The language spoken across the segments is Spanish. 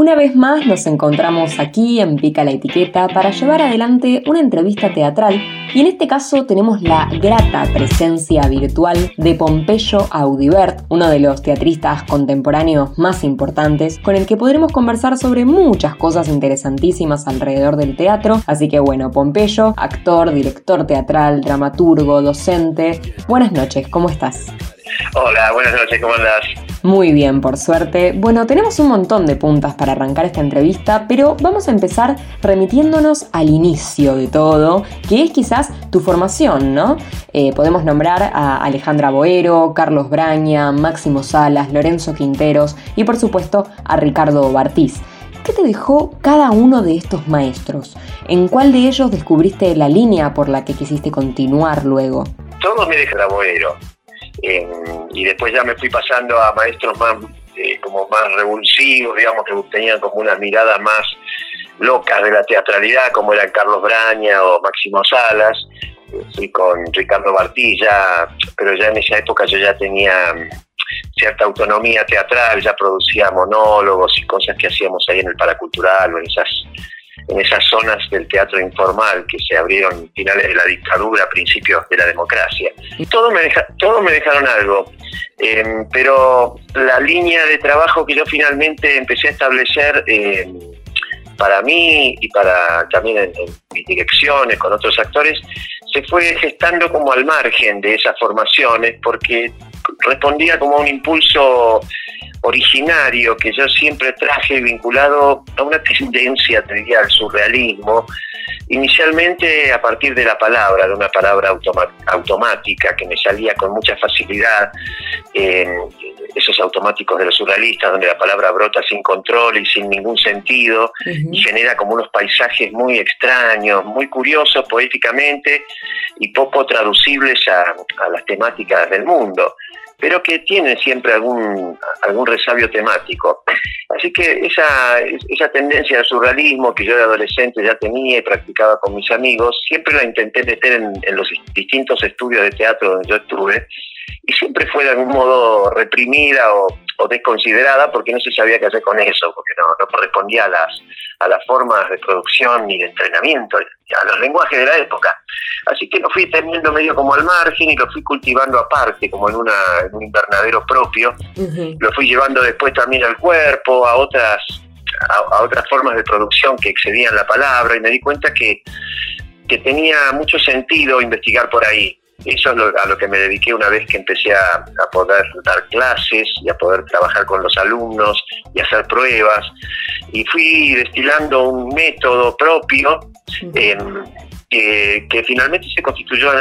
Una vez más nos encontramos aquí en Pica la Etiqueta para llevar adelante una entrevista teatral y en este caso tenemos la grata presencia virtual de Pompeyo Audibert, uno de los teatristas contemporáneos más importantes, con el que podremos conversar sobre muchas cosas interesantísimas alrededor del teatro. Así que bueno, Pompeyo, actor, director teatral, dramaturgo, docente. Buenas noches, ¿cómo estás? Hola, buenas noches, ¿cómo andas? Muy bien, por suerte. Bueno, tenemos un montón de puntas para arrancar esta entrevista, pero vamos a empezar remitiéndonos al inicio de todo, que es quizás tu formación, ¿no? Eh, podemos nombrar a Alejandra Boero, Carlos Braña, Máximo Salas, Lorenzo Quinteros y por supuesto a Ricardo Bartiz. ¿Qué te dejó cada uno de estos maestros? ¿En cuál de ellos descubriste la línea por la que quisiste continuar luego? Todos me dejaron Boero y después ya me fui pasando a maestros más eh, como más revulsivos, digamos, que tenían como una mirada más locas de la teatralidad, como eran Carlos Braña o Máximo Salas. Fui con Ricardo Bartilla, pero ya en esa época yo ya tenía cierta autonomía teatral, ya producía monólogos y cosas que hacíamos ahí en el Paracultural o en esas en esas zonas del teatro informal que se abrieron finales de la dictadura, principios de la democracia. Y todos me, deja, todos me dejaron algo, em, pero la línea de trabajo que yo finalmente empecé a establecer em, para mí y para también en, en, mis direcciones con otros actores, se fue gestando como al margen de esas formaciones porque respondía como a un impulso originario que yo siempre traje vinculado a una tendencia, te diría, al surrealismo, inicialmente a partir de la palabra, de una palabra automática que me salía con mucha facilidad, esos automáticos de los surrealistas, donde la palabra brota sin control y sin ningún sentido, y genera como unos paisajes muy extraños, muy curiosos poéticamente y poco traducibles a las temáticas del mundo pero que tienen siempre algún, algún resabio temático. Así que esa, esa tendencia al surrealismo que yo de adolescente ya tenía y practicaba con mis amigos, siempre la intenté meter en, en los distintos estudios de teatro donde yo estuve, y siempre fue de algún modo reprimida o, desconsiderada porque no se sabía qué hacer con eso, porque no, no correspondía a las, a las formas de producción ni de entrenamiento, a los lenguajes de la época. Así que lo fui teniendo medio como al margen y lo fui cultivando aparte, como en, una, en un invernadero propio. Lo fui llevando después también al cuerpo, a otras, a, otras formas de producción que excedían la palabra y me di cuenta que, que tenía mucho sentido investigar por ahí. Eso es a lo que me dediqué una vez que empecé a, poder dar clases y a poder trabajar con los alumnos y hacer pruebas. Y fui destilando un método propio que, finalmente se constituyó en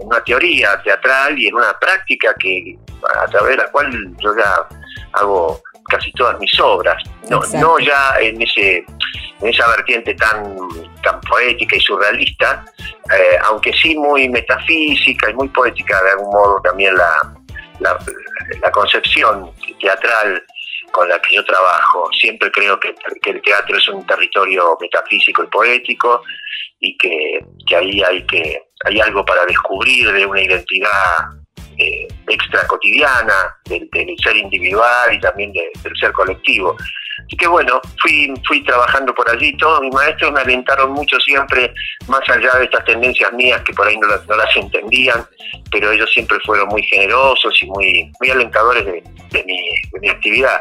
una, teoría teatral y en una práctica que a través de la cual yo ya hago casi todas mis obras, no, no ya en ese en esa vertiente tan, tan poética y surrealista, eh, aunque sí muy metafísica y muy poética de algún modo también la, la, concepción teatral con la que yo trabajo. Siempre creo que, el teatro es un territorio metafísico y poético y que, ahí hay, que, hay algo para descubrir de una identidad eh, extra cotidiana, del, ser individual y también del ser colectivo. Así que bueno, fui, fui trabajando por allí. Todos mis maestros me alentaron mucho siempre, más allá de estas tendencias mías que por ahí no las, no las entendían, pero ellos siempre fueron muy generosos y muy, muy alentadores de, de, mi, de mi actividad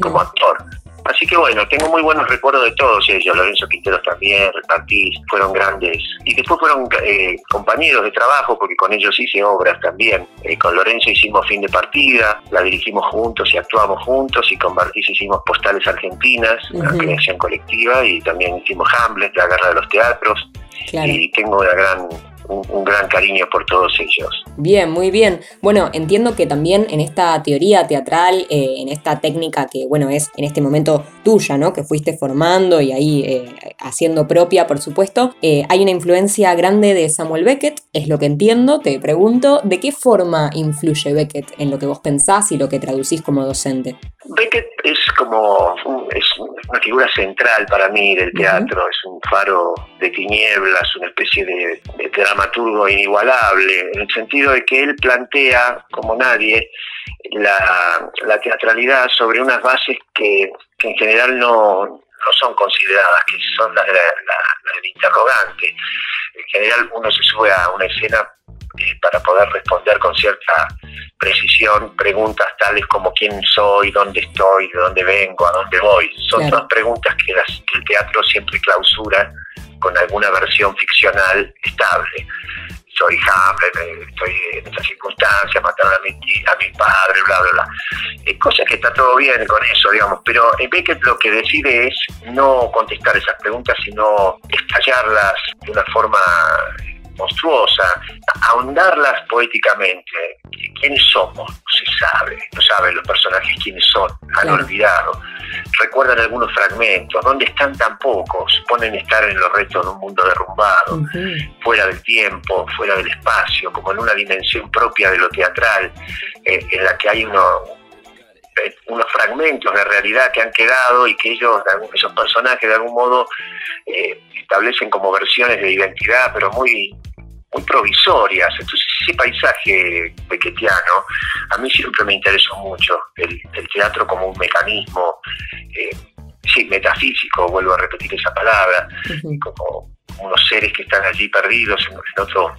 como actor. Así que bueno, tengo muy buenos recuerdos de todos ellos, Lorenzo Quinteros también, Repartís, fueron grandes. Y después fueron eh, compañeros de trabajo, porque con ellos hice obras también. Eh, con Lorenzo hicimos Fin de Partida, la dirigimos juntos y actuamos juntos, y con Bartiz hicimos Postales Argentinas, una creación colectiva, y también hicimos Hamlet, La Guerra de los Teatros. Y tengo una gran un, gran cariño por todos ellos. Bien, muy bien. Bueno, entiendo que también en esta teoría teatral, eh, en esta técnica que, bueno, es en este momento tuya, ¿no? Que fuiste formando y ahí eh, haciendo propia, por supuesto, eh, hay una influencia grande de Samuel Beckett, es lo que entiendo. Te pregunto, ¿de qué forma influye Beckett en lo que vos pensás y lo que traducís como docente? Beckett es como es una figura central para mí del teatro, es un faro de tinieblas, una especie de, dramaturgo inigualable, en el sentido de que él plantea, como nadie, la, teatralidad sobre unas bases que, en general no, no son consideradas, que son las, del interrogante. En general uno se sube a una escena eh, para poder responder con cierta precisión preguntas tales como quién soy, dónde estoy, de dónde vengo, a dónde voy. Son todas preguntas que, el teatro siempre clausura con alguna versión ficcional estable. Soy Hamlet, eh, estoy en esta circunstancia, mataron a mi, a mi padre, bla, bla, bla. Eh, cosa que está todo bien con eso, digamos, pero Beckett lo que decide es no contestar esas preguntas, sino estallarlas de una forma monstruosa, ahondarlas poéticamente. ¿Quiénes somos? No se sabe, no saben los personajes quiénes son, han olvidado. Recuerdan algunos fragmentos, ¿dónde están tan pocos? Suponen estar en los restos de un mundo derrumbado, fuera del tiempo, fuera del espacio, como en una dimensión propia de lo teatral, eh, en la que hay uno, eh, unos fragmentos de realidad que han quedado y que ellos, esos personajes de algún modo eh, establecen como versiones de identidad, pero muy muy provisorias. Entonces ese paisaje pequetiano a mí siempre me interesó mucho, el, teatro como un mecanismo, eh, sí, metafísico, vuelvo a repetir esa palabra, como unos seres que están allí perdidos en, otro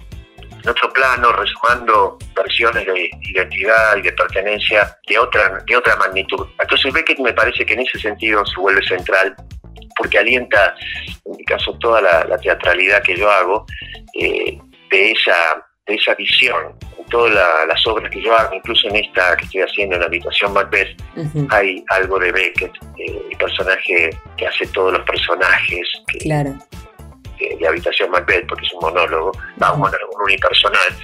en otro plano, resumando versiones de identidad y de pertenencia de otra, de otra magnitud. Entonces Beckett me parece que en ese sentido se vuelve central porque alienta, en mi caso, toda la, teatralidad que yo hago, eh, de, esa, de esa visión. En todas las obras que yo hago, incluso en esta que estoy haciendo en la habitación Macbeth, hay algo de Beckett, eh, el personaje que hace todos los personajes. claro. De, Habitación Macbeth, porque es un monólogo, un monólogo unipersonal,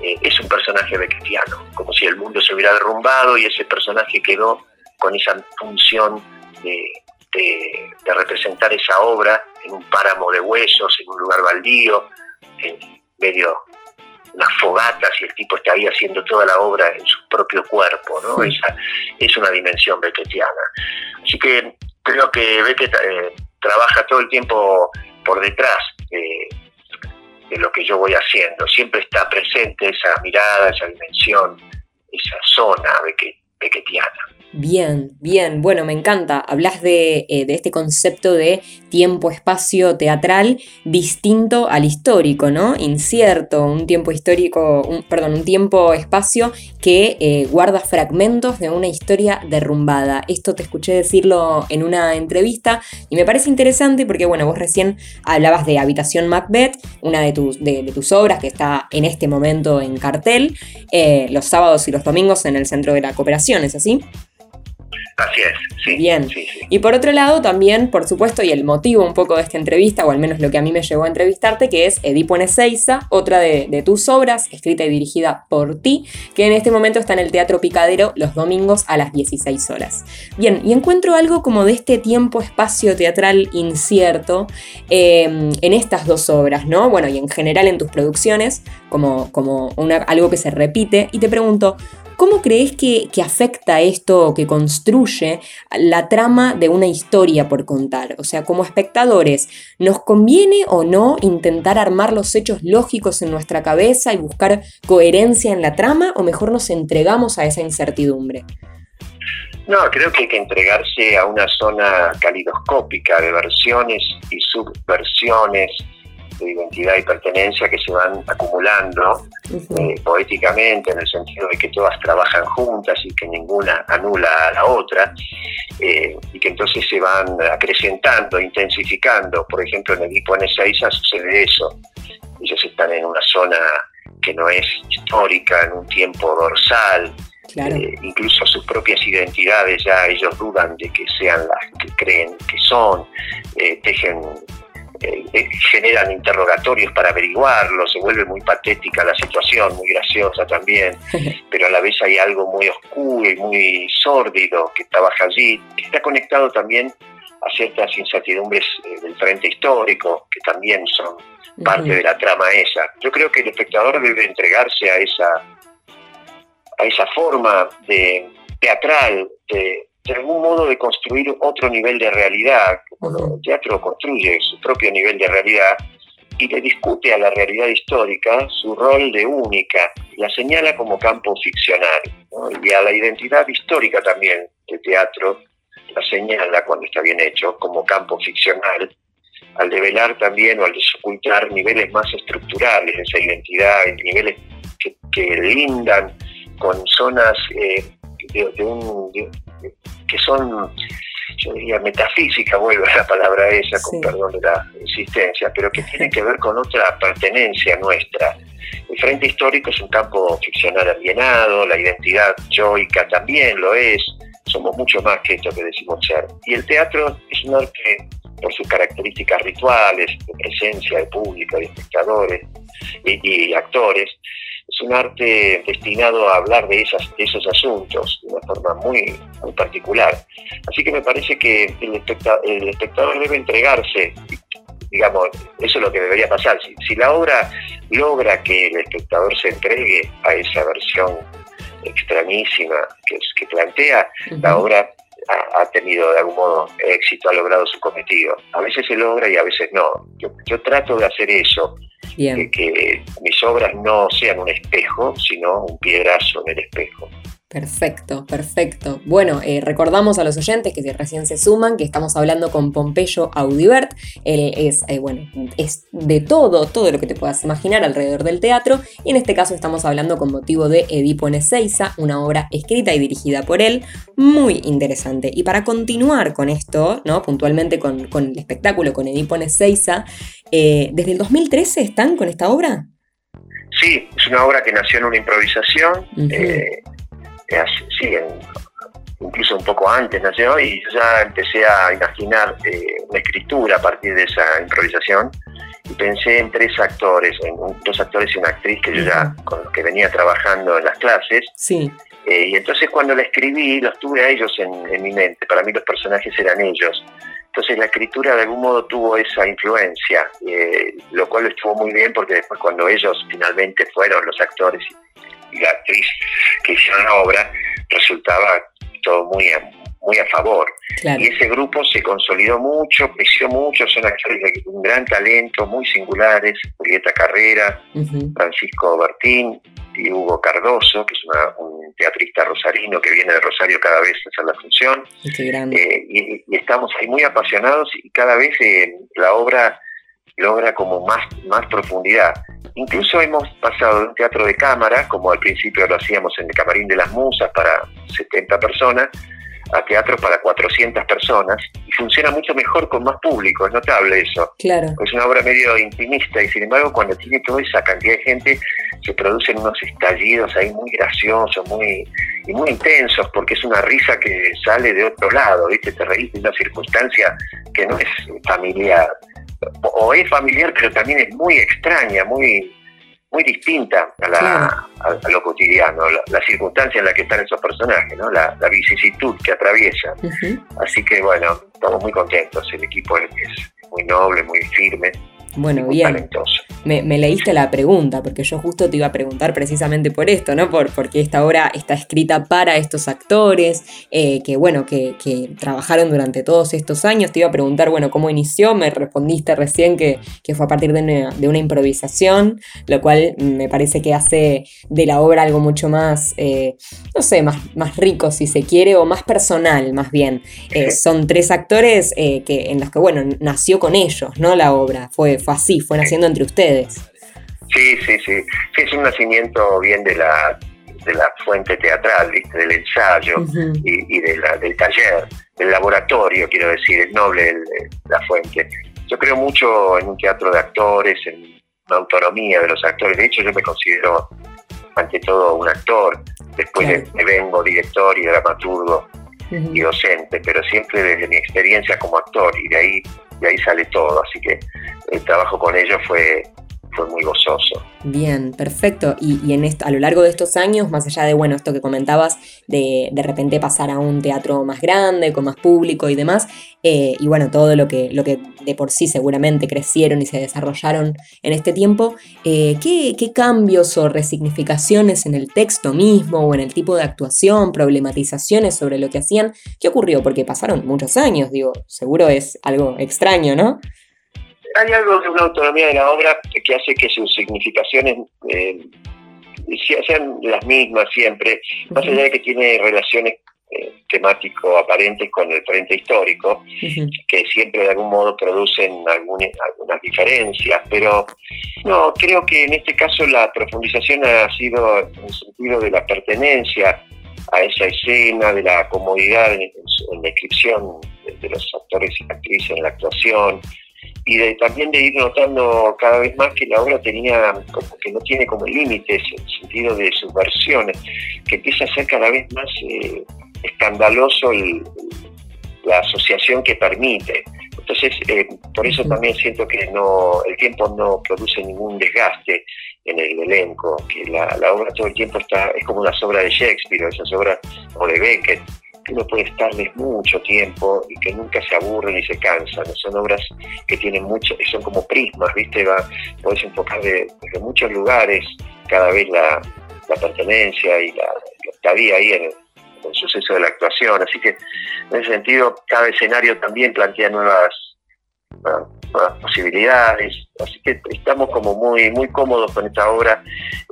eh, es un personaje beckettiano, como si el mundo se hubiera derrumbado y ese personaje quedó con esa función de, de, representar esa obra en un páramo de huesos, en un lugar baldío, en medio unas fogatas y el tipo está ahí haciendo toda la obra en su propio cuerpo, ¿no? Esa es una dimensión beckettiana. Así que creo que Beckett eh, trabaja todo el tiempo por detrás de, lo que yo voy haciendo. Siempre está presente esa mirada, esa dimensión, esa zona beckettiana. Bien, bien, bueno, me encanta. Hablas de, eh, de este concepto de tiempo-espacio teatral distinto al histórico, ¿no? Incierto, un tiempo histórico, perdón, un tiempo-espacio que eh, guarda fragmentos de una historia derrumbada. Esto te escuché decirlo en una entrevista y me parece interesante porque, bueno, vos recién hablabas de Habitación Macbeth, una de tus, de, tus obras que está en este momento en cartel, eh, los sábados y los domingos en el Centro de la Cooperación, ¿es así? Así es, sí. Bien. Sí, Y por otro lado, también, por supuesto, y el motivo un poco de esta entrevista, o al menos lo que a mí me llevó a entrevistarte, que es Edipo en Ezeiza, otra de, tus obras, escrita y dirigida por ti, que en este momento está en el Teatro Picadero los domingos a las 16 horas. Bien, y encuentro algo como de este tiempo-espacio teatral incierto em, en estas dos obras, ¿no? Bueno, y en general en tus producciones, como, como algo que se repite, y te pregunto, ¿Cómo crees que, afecta esto que construye la trama de una historia por contar? O sea, como espectadores, ¿nos conviene o no intentar armar los hechos lógicos en nuestra cabeza y buscar coherencia en la trama o mejor nos entregamos a esa incertidumbre? No, creo que hay que entregarse a una zona calidoscópica de versiones y subversiones de identidad y pertenencia que se van acumulando eh, poéticamente en el sentido de que todas trabajan juntas y que ninguna anula a la otra eh, y que entonces se van acrecentando, intensificando. Por ejemplo, en el Edipo en Ezeiza sucede eso. Ellos están en una zona que no es histórica, en un tiempo dorsal, eh, incluso sus propias identidades ya ellos dudan de que sean las que creen que son, tejen eh, eh, generan interrogatorios para averiguarlo, se vuelve muy patética la situación, muy graciosa también, pero a la vez hay algo muy oscuro y muy sórdido que trabaja allí, que está conectado también a ciertas incertidumbres eh, del frente histórico, que también son parte de la trama esa. Yo creo que el espectador debe entregarse a esa, a esa forma de teatral de, de algún modo de construir otro nivel de realidad. el teatro construye su propio nivel de realidad y le discute a la realidad histórica su rol de única, la señala como campo ficcional, y a la identidad histórica también del teatro la señala cuando está bien hecho como campo ficcional, al develar también o al desocultar niveles más estructurales de esa identidad, niveles que, lindan con zonas eh, de, un, que son, yo diría, metafísica, vuelvo a la palabra esa, con perdón de la existencia, pero que tienen que ver con otra pertenencia nuestra. El frente histórico es un campo ficcional alienado, la identidad yoica también lo es, somos mucho más que esto que decimos ser. Y el teatro es un arte por sus características rituales, de presencia de público, de espectadores y, actores, es un arte destinado a hablar de, esas, esos asuntos de una forma muy, muy particular. Así que me parece que el espectador, el espectador debe entregarse, digamos, eso es lo que debería pasar. Si, si la obra logra que el espectador se entregue a esa versión extrañísima que, que plantea, la obra ha, tenido de algún modo éxito, ha logrado su cometido. A veces se logra y a veces no. Yo, trato de hacer eso, de que mis obras no sean un espejo, sino un piedrazo en el espejo. Perfecto, perfecto. Bueno, eh, recordamos a los oyentes que si recién se suman, que estamos hablando con Pompeyo Audibert. Él es, eh, bueno, es de todo, todo lo que te puedas imaginar alrededor del teatro. Y en este caso estamos hablando con motivo de Edipo en Ezeiza, una obra escrita y dirigida por él, muy interesante. Y para continuar con esto, ¿no? Puntualmente con, el espectáculo, con Edipo en Ezeiza, eh, ¿desde el 2013 están con esta obra? Sí, es una obra que nació en una improvisación sí, incluso un poco antes nació y ya empecé a imaginar eh, una escritura a partir de esa improvisación y pensé en tres actores, en dos actores y una actriz que yo ya con los que venía trabajando en las clases. Sí. Eh, y entonces cuando la escribí los tuve a ellos en, mi mente, para mí los personajes eran ellos. Entonces la escritura de algún modo tuvo esa influencia, eh, lo cual estuvo muy bien porque después cuando ellos finalmente fueron los actores y la actriz que hicieron la obra, resultaba todo muy a, muy a favor. Y ese grupo se consolidó mucho, creció mucho, son actores de un gran talento, muy singulares, Julieta Carrera, Francisco Bertín y Hugo Cardoso, que es un teatrista rosarino que viene de Rosario cada vez a hacer la función. Eh, y, estamos ahí muy apasionados y cada vez eh, la obra logra como más, más profundidad. Incluso hemos pasado de un teatro de cámara, como al principio lo hacíamos en el Camarín de las Musas para 70 personas, a teatro para 400 personas y funciona mucho mejor con más público, es notable eso. Claro. Es una obra medio intimista y sin embargo cuando tiene toda esa cantidad de gente se producen unos estallidos ahí muy graciosos, muy y muy intensos porque es una risa que sale de otro lado, ¿viste? Te reís de una circunstancia que no es familiar o es familiar, pero también es muy extraña, muy muy distinta a, lo cotidiano, la, circunstancia en la que están esos personajes, ¿no? la, vicisitud que atraviesan. Así que bueno, estamos muy contentos, el equipo es muy noble, muy firme. Bueno, bien. Me, leíste la pregunta, porque yo justo te iba a preguntar precisamente por esto, ¿no? Por, porque esta obra está escrita para estos actores, eh, que bueno, que, trabajaron durante todos estos años. Te iba a preguntar, bueno, cómo inició, me respondiste recién que, fue a partir de una, improvisación, lo cual me parece que hace de la obra algo mucho más, eh, no sé, más, más rico si se quiere, o más personal, más bien. Eh, son tres actores que, en los que, bueno, nació con ellos, ¿no? La obra, fue fue así, fue naciendo entre ustedes. Sí, sí, sí. es un nacimiento bien de la, de la fuente teatral, del ensayo y, de la, del taller, del laboratorio, quiero decir, es noble la fuente. Yo creo mucho en un teatro de actores, en una autonomía de los actores. De hecho, yo me considero ante todo un actor. Después me vengo director y dramaturgo y docente, pero siempre desde mi experiencia como actor y de ahí, de ahí sale todo. Así que el trabajo con ellos fue, fue muy gozoso. Bien, perfecto. Y, en esto, a lo largo de estos años, más allá de bueno, esto que comentabas, de de repente pasar a un teatro más grande, con más público y demás, eh, y bueno, todo lo que, lo que de por sí seguramente crecieron y se desarrollaron en este tiempo, eh, ¿qué, ¿qué cambios o resignificaciones en el texto mismo o en el tipo de actuación, problematizaciones sobre lo que hacían? ¿Qué ocurrió? Porque pasaron muchos años, digo, seguro es algo extraño, ¿no? Hay algo de una autonomía de la obra que hace que sus significaciones eh, sean las mismas siempre, más allá de que tiene relaciones eh, temático aparentes con el frente histórico, que siempre de algún modo producen algunas, algunas diferencias, pero no, creo que en este caso la profundización ha sido en el sentido de la pertenencia a esa escena, de la comodidad en, la inscripción de, los actores y actrices en la actuación, y de, también de ir notando cada vez más que la obra tenía como que no tiene como límites en el sentido de sus versiones, que empieza a ser cada vez más eh, escandaloso la asociación que permite. Entonces, eh, por eso también siento que no el tiempo no produce ningún desgaste en el elenco, que la, la obra todo el tiempo está es como una obras de Shakespeare, esas obras o de Beckett, que uno puede estarles mucho tiempo y que nunca se aburren ni se cansan. Son obras que tienen mucho, son como prismas, ¿viste? Va, puedes enfocar de, muchos lugares cada vez la, pertenencia y la, estadía ahí en el, suceso de la actuación. Así que en ese sentido, cada escenario también plantea nuevas, nuevas posibilidades. Así que estamos como muy, muy cómodos con esta obra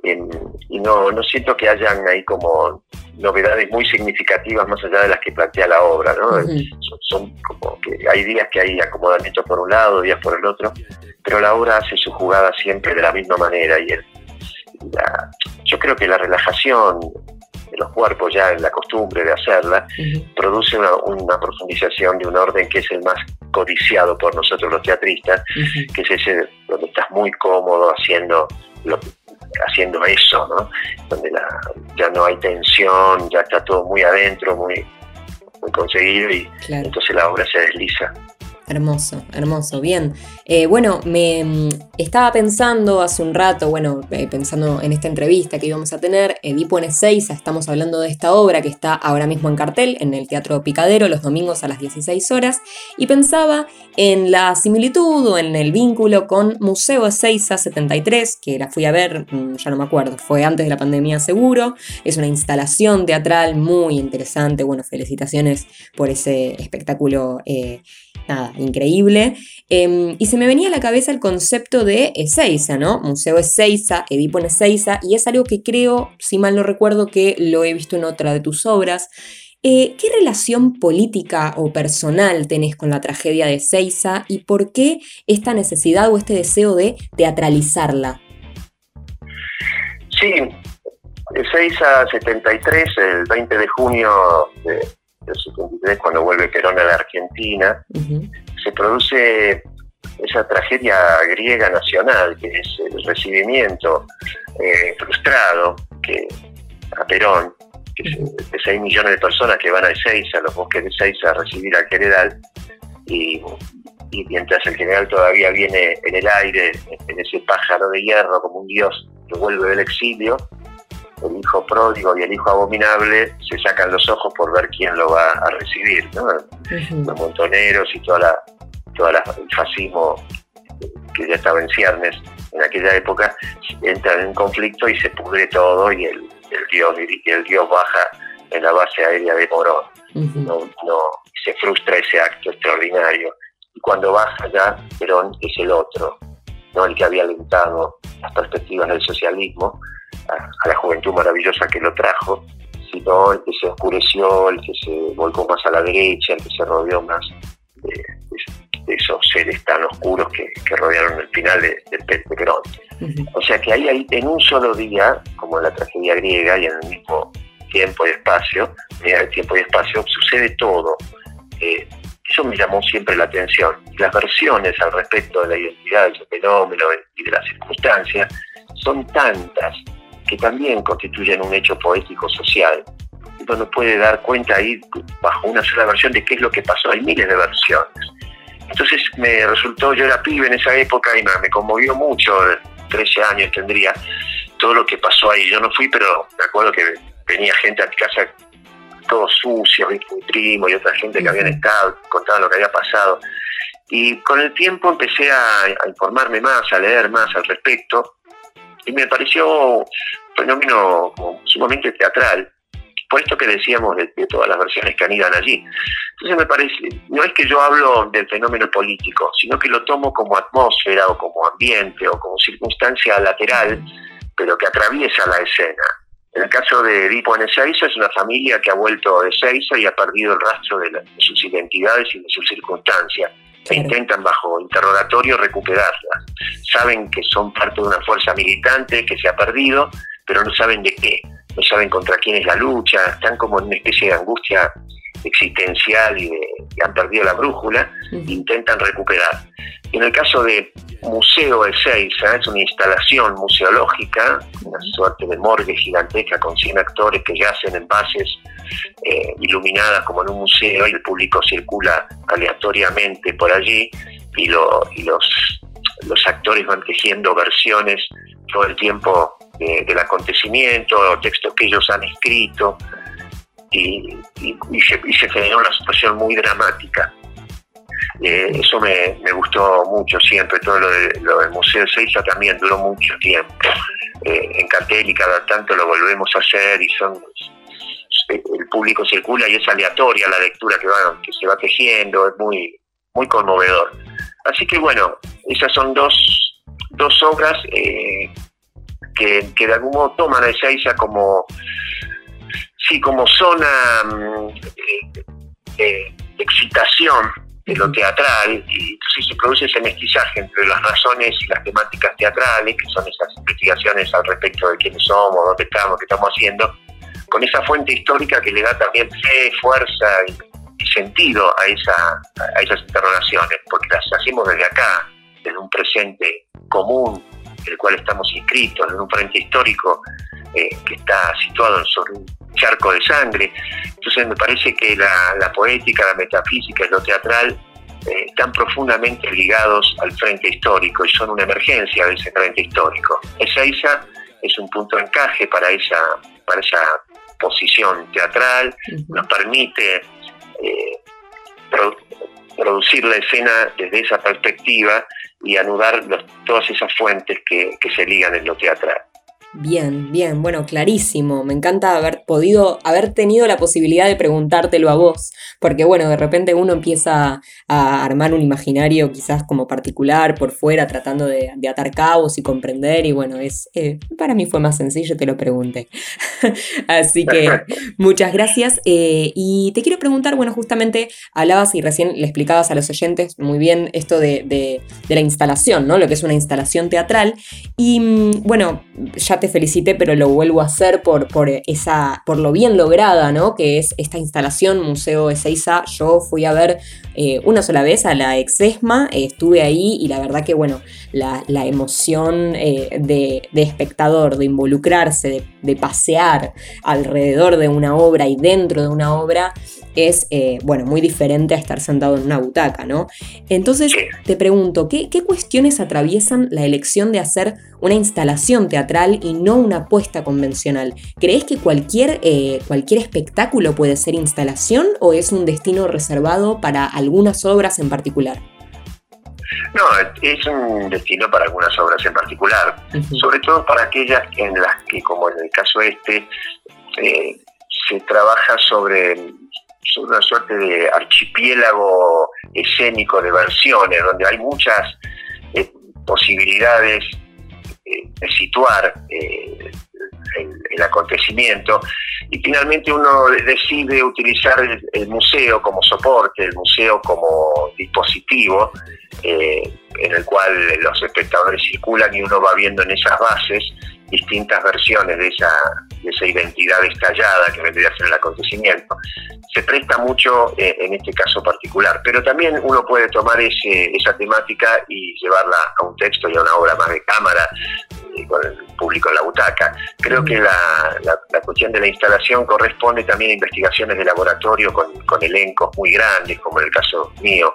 y no, no siento que hayan ahí como novedades muy significativas más allá de las que plantea la obra, ¿no? son, como que hay días que hay acomodamiento por un lado, días por el otro, pero la obra hace su jugada siempre de la misma manera y el, yo creo que la relajación los cuerpos ya en la costumbre de hacerla produce una, profundización de un orden que es el más codiciado por nosotros los teatristas, que es ese donde estás muy cómodo haciendo lo, haciendo eso, ¿no? Donde ya no hay tensión, ya está todo muy adentro, muy, muy conseguido y entonces la obra se desliza. Hermoso, hermoso, bien. Eh, bueno, me mm, estaba pensando hace un rato, bueno, eh, pensando en esta entrevista que íbamos a tener, Edipo en Ezeiza, estamos hablando de esta obra que está ahora mismo en cartel en el Teatro Picadero los domingos a las 16 horas, y pensaba en la similitud o en el vínculo con Museo Ezeiza 73, que la fui a ver, mm, ya no me acuerdo, fue antes de la pandemia seguro, es una instalación teatral muy interesante, bueno, felicitaciones por ese espectáculo. Eh, nada, increíble. Em, y se me venía a la cabeza el concepto de Ezeiza, ¿no? Museo Ezeiza, Edipo en Ezeiza, y es algo que creo, si mal no recuerdo, que lo he visto en otra de tus obras. Eh, ¿Qué relación política o personal tenés con la tragedia de Ezeiza y por qué esta necesidad o este deseo de teatralizarla? Sí, Ezeiza 73, el 20 de junio del 73, cuando vuelve Perón a la Argentina, se produce esa tragedia griega nacional, que es el recibimiento eh, frustrado que a Perón, que es de 6 millones de personas que van a Ezeiza, a los bosques de Ezeiza, a recibir al general, y, y, mientras el general todavía viene en el aire, en ese pájaro de hierro como un dios que vuelve del exilio, el hijo pródigo y el hijo abominable se sacan los ojos por ver quién lo va a recibir, ¿no? Los montoneros y toda la, toda el fascismo que ya estaba en ciernes en aquella época entran en conflicto y se pudre todo y el, dios el dios baja en la base aérea de Morón. no, no, se frustra ese acto extraordinario. Y cuando baja ya, Perón es el otro, no el que había alentado las perspectivas del socialismo, a, la juventud maravillosa que lo trajo, sino el que se oscureció, el que se volcó más a la derecha, el que se rodeó más de, esos seres tan oscuros que, rodearon el final de, de, Perón. O sea que ahí, ahí, en un solo día, como en la tragedia griega y en el mismo tiempo y espacio, el tiempo y espacio, sucede todo. Eh, eso me llamó siempre la atención. Las versiones al respecto de la identidad del fenómeno y de las circunstancias son tantas que también constituyen un hecho poético social. Uno puede dar cuenta ahí, bajo una sola versión, de qué es lo que pasó. Hay miles de versiones. Entonces me resultó, yo era pibe en esa época y me, conmovió mucho 13 años tendría, todo lo que pasó ahí. Yo no fui, pero me acuerdo que venía gente a mi casa todo sucio, mi primo y otra gente que habían estado, contaban lo que había pasado. Y con el tiempo empecé a, informarme más, a leer más al respecto, y me pareció un fenómeno sumamente teatral, por esto que decíamos de, todas las versiones que anidan allí. Entonces me parece, no es que yo hablo del fenómeno político, sino que lo tomo como atmósfera o como ambiente o como circunstancia lateral, pero que atraviesa la escena. En el caso de Edipo en Ezeiza es una familia que ha vuelto de Ezeiza y ha perdido el rastro de, de sus identidades y de sus circunstancias e intentan bajo interrogatorio recuperarlas. Saben que son parte de una fuerza militante que se ha perdido, pero no saben de qué, no saben contra quién es la lucha, están como en una especie de angustia existencial y, de, han perdido la brújula, intentan recuperar. En el caso de Museo Ezeiza, es una instalación museológica, una suerte de morgue gigantesca con 100 actores que yacen en bases eh, iluminadas como en un museo y el público circula aleatoriamente por allí y, los, los actores van tejiendo versiones todo el tiempo del acontecimiento, textos que ellos han escrito y, se, generó una situación muy dramática. Eh, eso me, gustó mucho siempre, todo lo, del Museo de Seiza también duró mucho tiempo eh, en cartel y cada tanto lo volvemos a hacer y son el público circula y es aleatoria la lectura que, va, que se va tejiendo, es muy, muy conmovedor. Así que bueno, esas son dos, dos obras eh, que, que, de algún modo toman a Ezeiza como, sí, como zona mm, de, excitación de lo teatral y entonces se produce ese mestizaje entre las razones y las temáticas teatrales, que son esas investigaciones al respecto de quiénes somos, dónde estamos, qué estamos haciendo, con esa fuente histórica que le da también fe, fuerza y, sentido a, esa, a esas interrogaciones, porque las hacemos desde acá, desde un presente común, en el cual estamos inscritos, en un frente histórico eh, que está situado sobre un charco de sangre. Entonces me parece que la, poética, la metafísica y lo teatral eh, están profundamente ligados al frente histórico y son una emergencia de ese frente histórico. Ezeiza es un punto de encaje para esa, para esa posición teatral, nos permite eh, producir la escena desde esa perspectiva y anudar todas esas fuentes que, que se ligan en lo teatral. Bien, bien, bueno, clarísimo. Me encanta haber podido, haber tenido la posibilidad de preguntártelo a vos, porque bueno, de repente uno empieza a armar un imaginario quizás como particular por fuera, tratando de, atar cabos y comprender, y bueno, es eh, para mí fue más sencillo, te lo pregunté. Así que muchas gracias. Eh, y te quiero preguntar, bueno, justamente hablabas y recién le explicabas a los oyentes muy bien esto de, de la instalación, ¿no? Lo que es una instalación teatral. Y mm, bueno, ya te felicité, pero lo vuelvo a hacer por, por, esa, por lo bien lograda, ¿no? Que es esta instalación Museo Ezeiza. Yo fui a ver eh, una sola vez a la Exesma, eh, estuve ahí y la verdad que, bueno, la, emoción eh, de, espectador, de involucrarse, de, pasear alrededor de una obra y dentro de una obra es, bueno, muy diferente a estar sentado en una butaca, ¿no? Entonces, te pregunto, ¿qué, ¿qué cuestiones atraviesan la elección de hacer una instalación teatral y no una apuesta convencional. ¿Crees que cualquier, eh, cualquier espectáculo puede ser instalación o es un destino reservado para algunas obras en particular? No, es un destino para algunas obras en particular, sobre todo para aquellas en las que, como en el caso este, eh, se trabaja sobre, una suerte de archipiélago escénico de versiones, donde hay muchas eh, posibilidades de situar eh, el, acontecimiento. Y finalmente uno decide utilizar el, museo como soporte, el museo como dispositivo eh, en el cual los espectadores circulan y uno va viendo en esas bases distintas versiones de esa, de esa identidad estallada que vendría a ser el acontecimiento. Se presta mucho eh, en este caso particular, pero también uno puede tomar ese, esa temática y llevarla a un texto y a una obra más de cámara, eh, con el público en la butaca. Creo que la, la, cuestión de la instalación corresponde también a investigaciones de laboratorio con, con elencos muy grandes, como en el caso mío,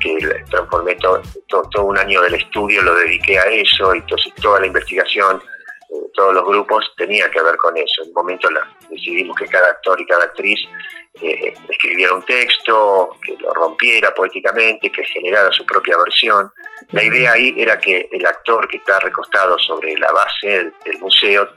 que transformé todo, todo, un año del estudio, lo dediqué a eso, y entonces toda la investigación, eh, todos los grupos tenía que ver con eso. En un momento decidimos que cada actor y cada actriz eh, escribiera un texto, que lo rompiera poéticamente, que generara su propia versión. La idea ahí era que el actor que está recostado sobre la base del museo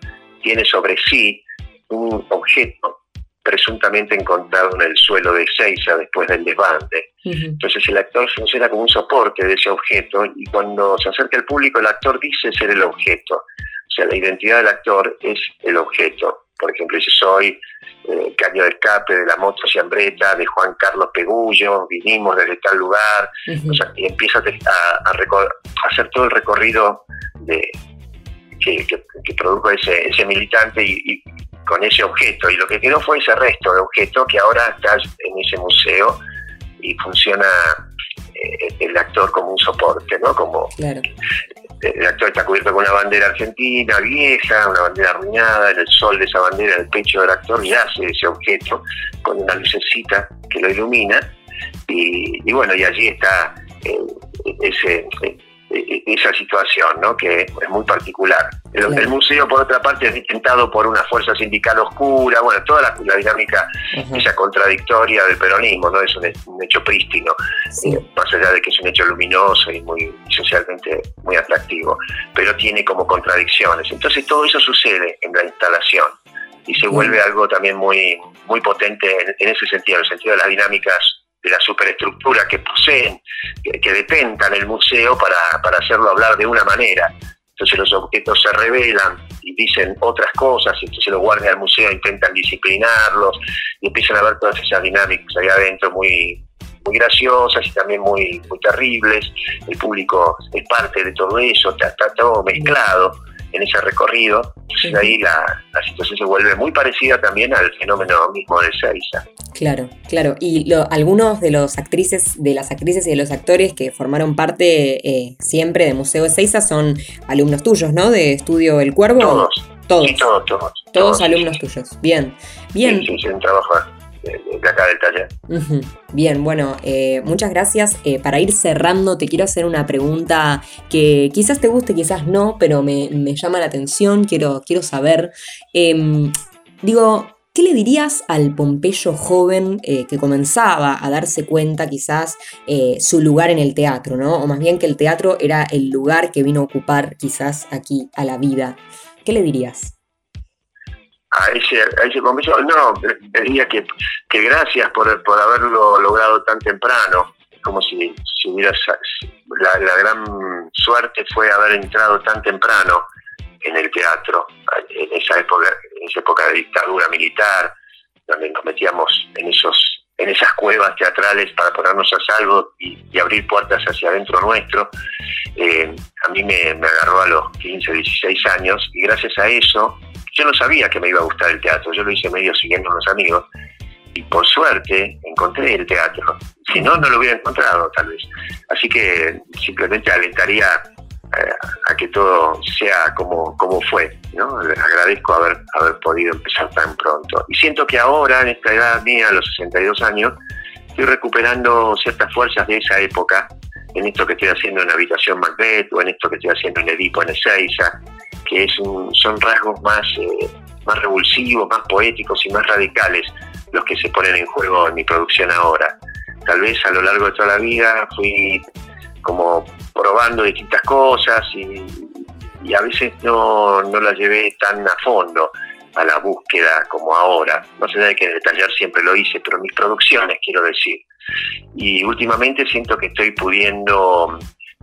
tiene sobre sí un objeto presuntamente encontrado en el suelo de Seiza después del desbande. Entonces el actor funciona como un soporte de ese objeto y cuando se acerca al público el actor dice ser el objeto. O sea, la identidad del actor es el objeto. Por ejemplo, dice soy eh, caño de escape de la moto Ciambreta, de Juan Carlos Pegullo, vinimos desde tal lugar, y empieza a, hacer todo el recorrido de, que, produjo ese, militante y, con ese objeto. Y lo que quedó fue ese resto de objeto que ahora está en ese museo y funciona eh, el actor como un soporte, ¿no? Como el actor está cubierto con una bandera argentina vieja, una bandera arruinada, en el sol de esa bandera, en el pecho del actor yace ese objeto con una lucecita que lo ilumina. Y, bueno, y allí está eh, ese, eh, esa situación, ¿no? que es muy particular. El, museo, por otra parte, es intentado por una fuerza sindical oscura, bueno, toda la, dinámica, esa contradictoria del peronismo, ¿no? Es un, hecho prístino, eh, más allá de que es un hecho luminoso y muy socialmente muy atractivo, pero tiene como contradicciones. Entonces todo eso sucede en la instalación y se vuelve algo también muy, muy potente en, en ese sentido, en el sentido de las dinámicas de la superestructura que poseen, que, dependan el museo para, para hacerlo hablar de una manera. Entonces los objetos se revelan y dicen otras cosas, entonces los guardias del museo intentan disciplinarlos y empiezan a ver todas esas dinámicas ahí adentro muy, muy graciosas y también muy, muy terribles. El público es parte de todo eso, está, está todo mezclado en ese recorrido. Entonces ahí la, la, situación se vuelve muy parecida también al fenómeno mismo de Seiza. Claro, claro. Y algunos de los actrices, de las actrices y de los actores que formaron parte eh, siempre de Museo de Seiza son alumnos tuyos, ¿no? De Estudio El Cuervo. Todos. Todos. Sí, todos, todos, todos. alumnos tuyos. Bien. Bien. Sí, sí, un trabajo de acá. Bien, bueno, eh, muchas gracias. Eh, para ir cerrando, te quiero hacer una pregunta que quizás te guste, quizás no, pero me, llama la atención, quiero, quiero saber. Em, digo, ¿Qué le dirías al Pompeyo joven eh, que comenzaba a darse cuenta quizás su lugar en el teatro, ¿no? O más bien que el teatro era el lugar que vino a ocupar quizás aquí a la vida. ¿Qué le dirías? A ese, a ese no, diría que, que gracias por, por haberlo logrado tan temprano, como si, si hubiera, la, la gran suerte fue haber entrado tan temprano en el teatro, en esa época, en esa época de dictadura militar, donde nos metíamos en esos en esas cuevas teatrales para ponernos a salvo y, abrir puertas hacia adentro nuestro. Eh, a mí me, me, agarró a los 15, 16 años y gracias a eso yo no sabía que me iba a gustar el teatro, yo lo hice medio siguiendo a unos amigos y por suerte encontré el teatro. Si no, no lo hubiera encontrado tal vez. Así que simplemente alentaría eh, a que todo sea como, como fue. ¿no? Agradezco haber, haber podido empezar tan pronto. Y siento que ahora, en esta edad mía, a los 62 años, estoy recuperando ciertas fuerzas de esa época, en esto que estoy haciendo en Habitación Macbeth o en esto que estoy haciendo en Edipo en Ezeiza, que es son rasgos más, eh, más revulsivos, más poéticos y más radicales los que se ponen en juego en mi producción ahora. Tal vez a lo largo de toda la vida fui como probando distintas cosas y, a veces no, no las llevé tan a fondo a la búsqueda como ahora. No sé de qué detallar siempre lo hice, pero mis producciones quiero decir. Y últimamente siento que estoy pudiendo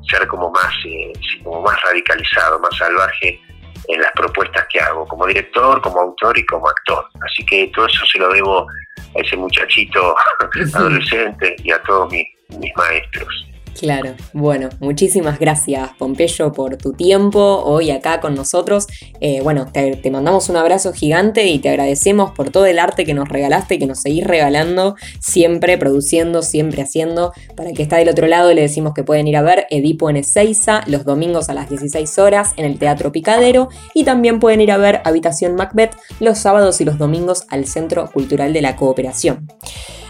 ser como más, eh, como más radicalizado, más salvaje en las propuestas que hago, como director, como autor y como actor. Así que todo eso se lo debo a ese muchachito adolescente y a todos mis, mis maestros. Claro, bueno, muchísimas gracias Pompeyo por tu tiempo hoy acá con nosotros. Eh, bueno, te, mandamos un abrazo gigante y te agradecemos por todo el arte que nos regalaste y que nos seguís regalando, siempre produciendo, siempre haciendo. Para que está del otro lado le decimos que pueden ir a ver Edipo en Ezeiza los domingos a las 16 horas en el Teatro Picadero y también pueden ir a ver Habitación Macbeth los sábados y los domingos al Centro Cultural de la Cooperación.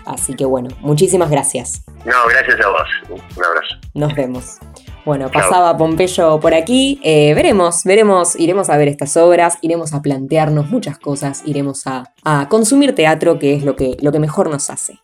Así que bueno, muchísimas gracias. No, gracias a vos. Un abrazo. Nos vemos. Bueno, pasaba Pompeyo por aquí. Eh, veremos, veremos, iremos a ver estas obras, iremos a plantearnos muchas cosas, iremos a, a consumir teatro, que es lo que, lo que mejor nos hace.